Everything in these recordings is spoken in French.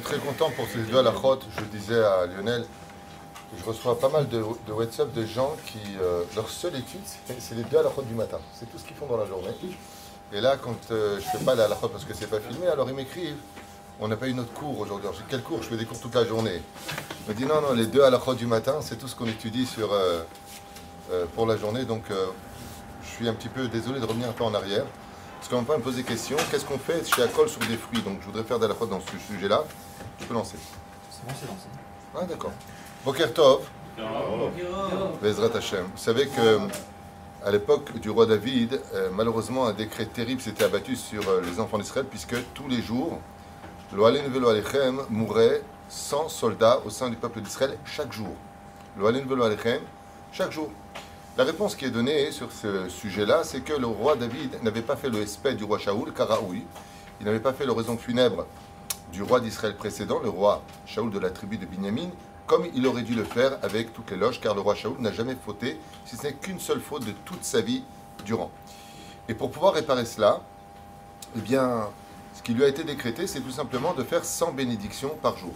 suis très content pour ces deux à la route. Je disais à Lionel, je reçois pas mal de, WhatsApp de gens qui, euh, leur seule étude, c'est- les deux à la route du matin. C'est tout ce qu'ils font dans la journée. Et là, quand euh, je fais pas la route parce que c'est pas filmé, alors ils m'écrivent. On n'a pas eu notre cours aujourd'hui. Alors, Je dis quel cours? Je fais des cours toute la journée. Il me dit non, non, les deux à la route du matin, c'est tout ce qu'on étudie sur, euh, euh, pour la journée. Donc, je suis un petit peu désolé de revenir un peu en arrière. Parce qu'on va me poser des questions. Qu'est-ce qu'on fait chez Acol sur des fruits? Donc, je voudrais faire de la route dans ce sujet-là. Je peux lancer. C'est bon, c'est lancé. Ah, d'accord. Boker Tov, Bezrat Hashem. Vous savez que à l'époque du roi David, euh, malheureusement, un décret terrible s'était abattu sur euh, les enfants d'Israël, puisque tous les jours, Lo Alen Velo Alechem mourait 100 soldats au sein du peuple d'Israël chaque jour. Lo Alen Velo Alechem, chaque jour. La réponse qui est donnée sur ce sujet-là, c'est que le roi David n'avait pas fait le respect du roi Shaoul, Karaoui. Il n'avait pas fait l'oraison funèbre du roi d'Israël précédent, le roi Shaoul de la tribu de Binyamin, comme il aurait dû le faire avec toutes les loges, car le roi Shaoul n'a jamais fauté, si ce n'est qu'une seule faute de toute sa vie durant. Et pour pouvoir réparer cela, eh bien, ce qui lui a été décrété, c'est tout simplement de faire 100 bénédictions par jour.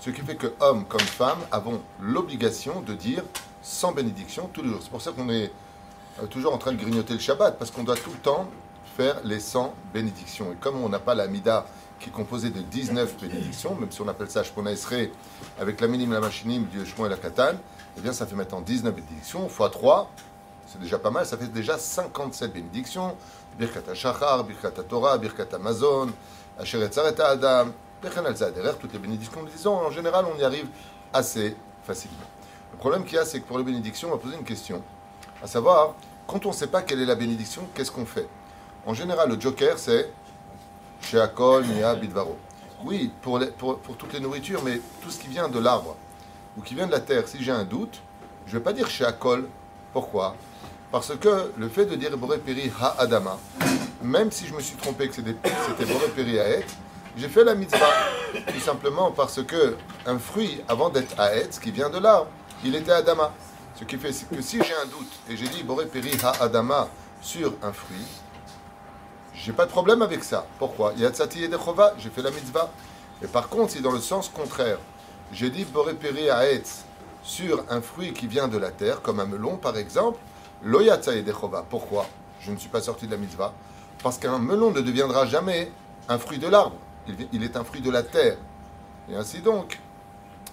Ce qui fait que hommes comme femmes avons l'obligation de dire 100 bénédictions tous les jours. C'est pour ça qu'on est euh, toujours en train de grignoter le Shabbat, parce qu'on doit tout le temps faire les 100 bénédictions. Et comme on n'a pas la Mida qui est composée de 19 bénédictions, même si on appelle ça Shpona Esrei, avec la minime, la machinim, du Shmo et la Katan, eh bien ça fait maintenant 19 bénédictions, fois 3, c'est déjà pas mal, ça fait déjà 57 bénédictions. Birkat HaShachar, Birkat Torah, Birkat Amazon, Asher Etzaret Adam, Bechen al toutes les bénédictions, disons, en général, on y arrive assez facilement. Le problème qu'il y a, c'est que pour les bénédictions, on va poser une question, à savoir, quand on ne sait pas quelle est la bénédiction, qu'est-ce qu'on fait? En général, le joker, c'est Sheakol, Nia, Bidvaro. Oui, pour, pour, toutes les nourritures, mais tout ce qui vient de l'arbre ou qui vient de la terre, si j'ai un doute, je ne vais pas dire Sheakol. Pourquoi? Parce que le fait de dire Boré Peri Ha Adama, même si je me suis trompé que c'était c'était Boré Peri Haet, j'ai fait la mitzvah. Tout simplement parce que un fruit, avant d'être Haet, qui vient de l'arbre, il était Adama. Ce qui fait que si j'ai un doute et j'ai dit Boré Peri Ha Adama sur un fruit, j'ai pas de problème avec ça. Pourquoi? Yatsati et Dechova, j'ai fait la mitzvah. Et par contre, si dans le sens contraire, j'ai dit Boré Peri Haetz sur un fruit qui vient de la terre, comme un melon par exemple, Lo Yatsa et Dechova. Pourquoi? Je ne suis pas sorti de la mitzvah. Parce qu'un melon ne deviendra jamais un fruit de l'arbre. Il est un fruit de la terre. Et ainsi donc,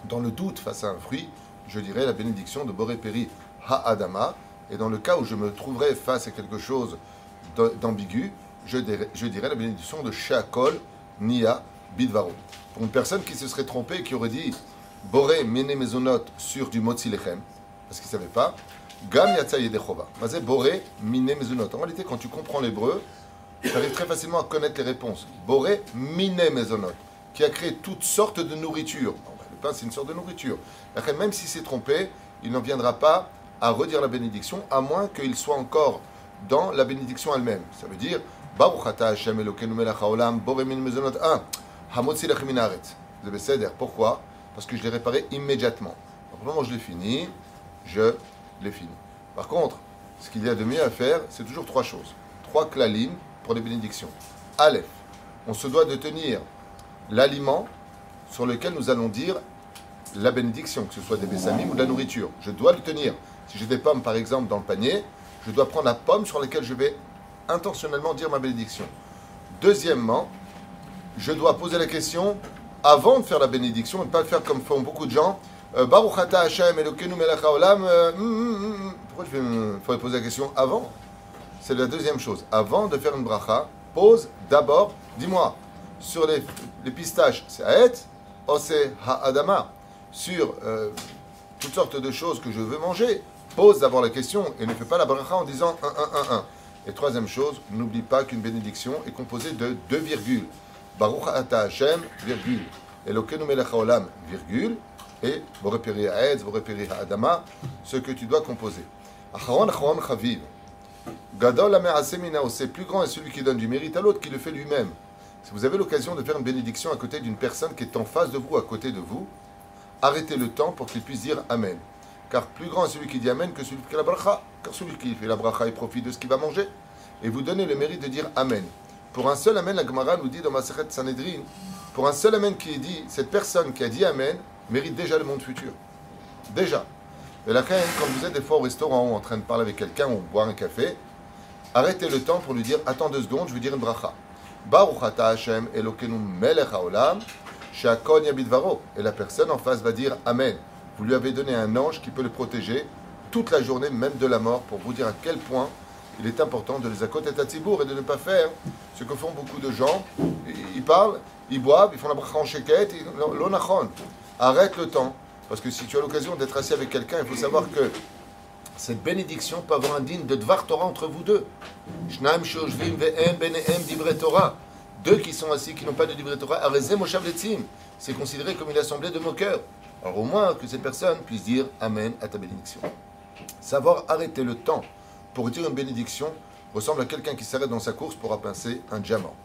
dans le doute face à un fruit, je dirais la bénédiction de Boré Peri Ha-Adama. Et dans le cas où je me trouverais face à quelque chose d'ambigu, je dirais, la bénédiction de Sheakol Nia Bidvaro. Pour une personne qui se serait trompée et qui aurait dit Boré Mene Mezonot sur du Motzi Lechem, parce qu'il ne savait pas, Gam Yatsa. Mazé Boré Mezonot. En réalité, quand tu comprends l'hébreu, tu arrives très facilement à connaître les réponses. Boré Mine Mezonot, qui a créé toutes sortes de nourriture. C'est une sorte de nourriture. Après, même s'il s'est trompé, il n'en viendra pas à redire la bénédiction, à moins qu'il soit encore dans la bénédiction elle-même. Ça veut dire Baruch ata Hashem Elokeinu melech haolam, boré min mezonot 1, hamotzi lechem min haaretz. Vous avez céder. Pourquoi? Parce que je l'ai réparé immédiatement. Au moment je l'ai fini, je l'ai fini. Par contre, ce qu'il y a de mieux à faire, c'est toujours trois choses. Trois klalim pour les bénédictions. Aleph, on se doit de tenir l'aliment sur lequel nous allons dire la bénédiction, que ce soit des bessamim ou de la nourriture. Je dois le tenir. Si j'ai des pommes, par exemple, dans le panier, je dois prendre la pomme sur laquelle je vais intentionnellement dire ma bénédiction. Deuxièmement, je dois poser la question avant de faire la bénédiction et ne pas faire comme font beaucoup de gens. Euh, euh, hum, hum, hum. Pourquoi je vais- faudrait poser la question avant? C'est la deuxième chose. Avant de faire une bracha, pose d'abord, dis-moi, sur les, les pistaches, c'est Haet ou c'est Ha'adama? Sur euh, toutes sortes de choses que je veux manger, pose d'abord la question et ne fais pas la bracha en disant 1, 1, 1, 1. Et troisième chose, n'oublie pas qu'une bénédiction est composée de deux virgules. Baruch ata Hashem, virgule. Elokeinu melech haolam, virgule. Et Boreperi ha'etz, Boreperi ha'adama, ce que tu dois composer. Acharon, acharon, chaviv. Gadol minao, c'est plus grand est celui qui donne du mérite à l'autre qui le fait lui-même. Si vous avez l'occasion de faire une bénédiction à côté d'une personne qui est en face de vous, à côté de vous, arrêtez le temps pour qu'il puisse dire Amen. Car plus grand est celui qui dit Amen que celui qui fait la bracha. Car celui qui fait la bracha, il profite de ce qu'il va manger. Et vous donnez le mérite de dire Amen. Pour un seul Amen, la Gemara nous dit dans Maseret Sanhedrin pour un seul Amen qui est dit, cette personne qui a dit Amen mérite déjà le monde futur. Déjà. Et la reine, quand vous êtes des fois au restaurant ou en train de parler avec quelqu'un ou boire un café, arrêtez le temps pour lui dire Attends deux secondes, je vais dire une bracha. Baruch Hashem Elokeinu melech haolam, she'akon yabidvaro. Et la personne en face va dire Amen. Vous lui avez donné un ange qui peut le protéger toute la journée, même de la mort, pour vous dire à quel point il est important de les accoter à Tzibour et de ne pas faire ce que font beaucoup de gens. Ils parlent, ils boivent, ils font la bracha en sheket, l'onachon. Arrête le temps. Parce que si tu as l'occasion d'être assis avec quelqu'un, il faut savoir que cette bénédiction peut avoir un digne de Dvar Torah entre vous deux. Torah. Deux qui sont assis, qui n'ont pas de Divrei Torah, c'est considéré comme une assemblée de moqueurs. Alors au moins que cette personne puisse dire Amen à ta bénédiction. Savoir arrêter le temps pour dire une bénédiction ressemble à quelqu'un qui s'arrête dans sa course pour apincer un diamant.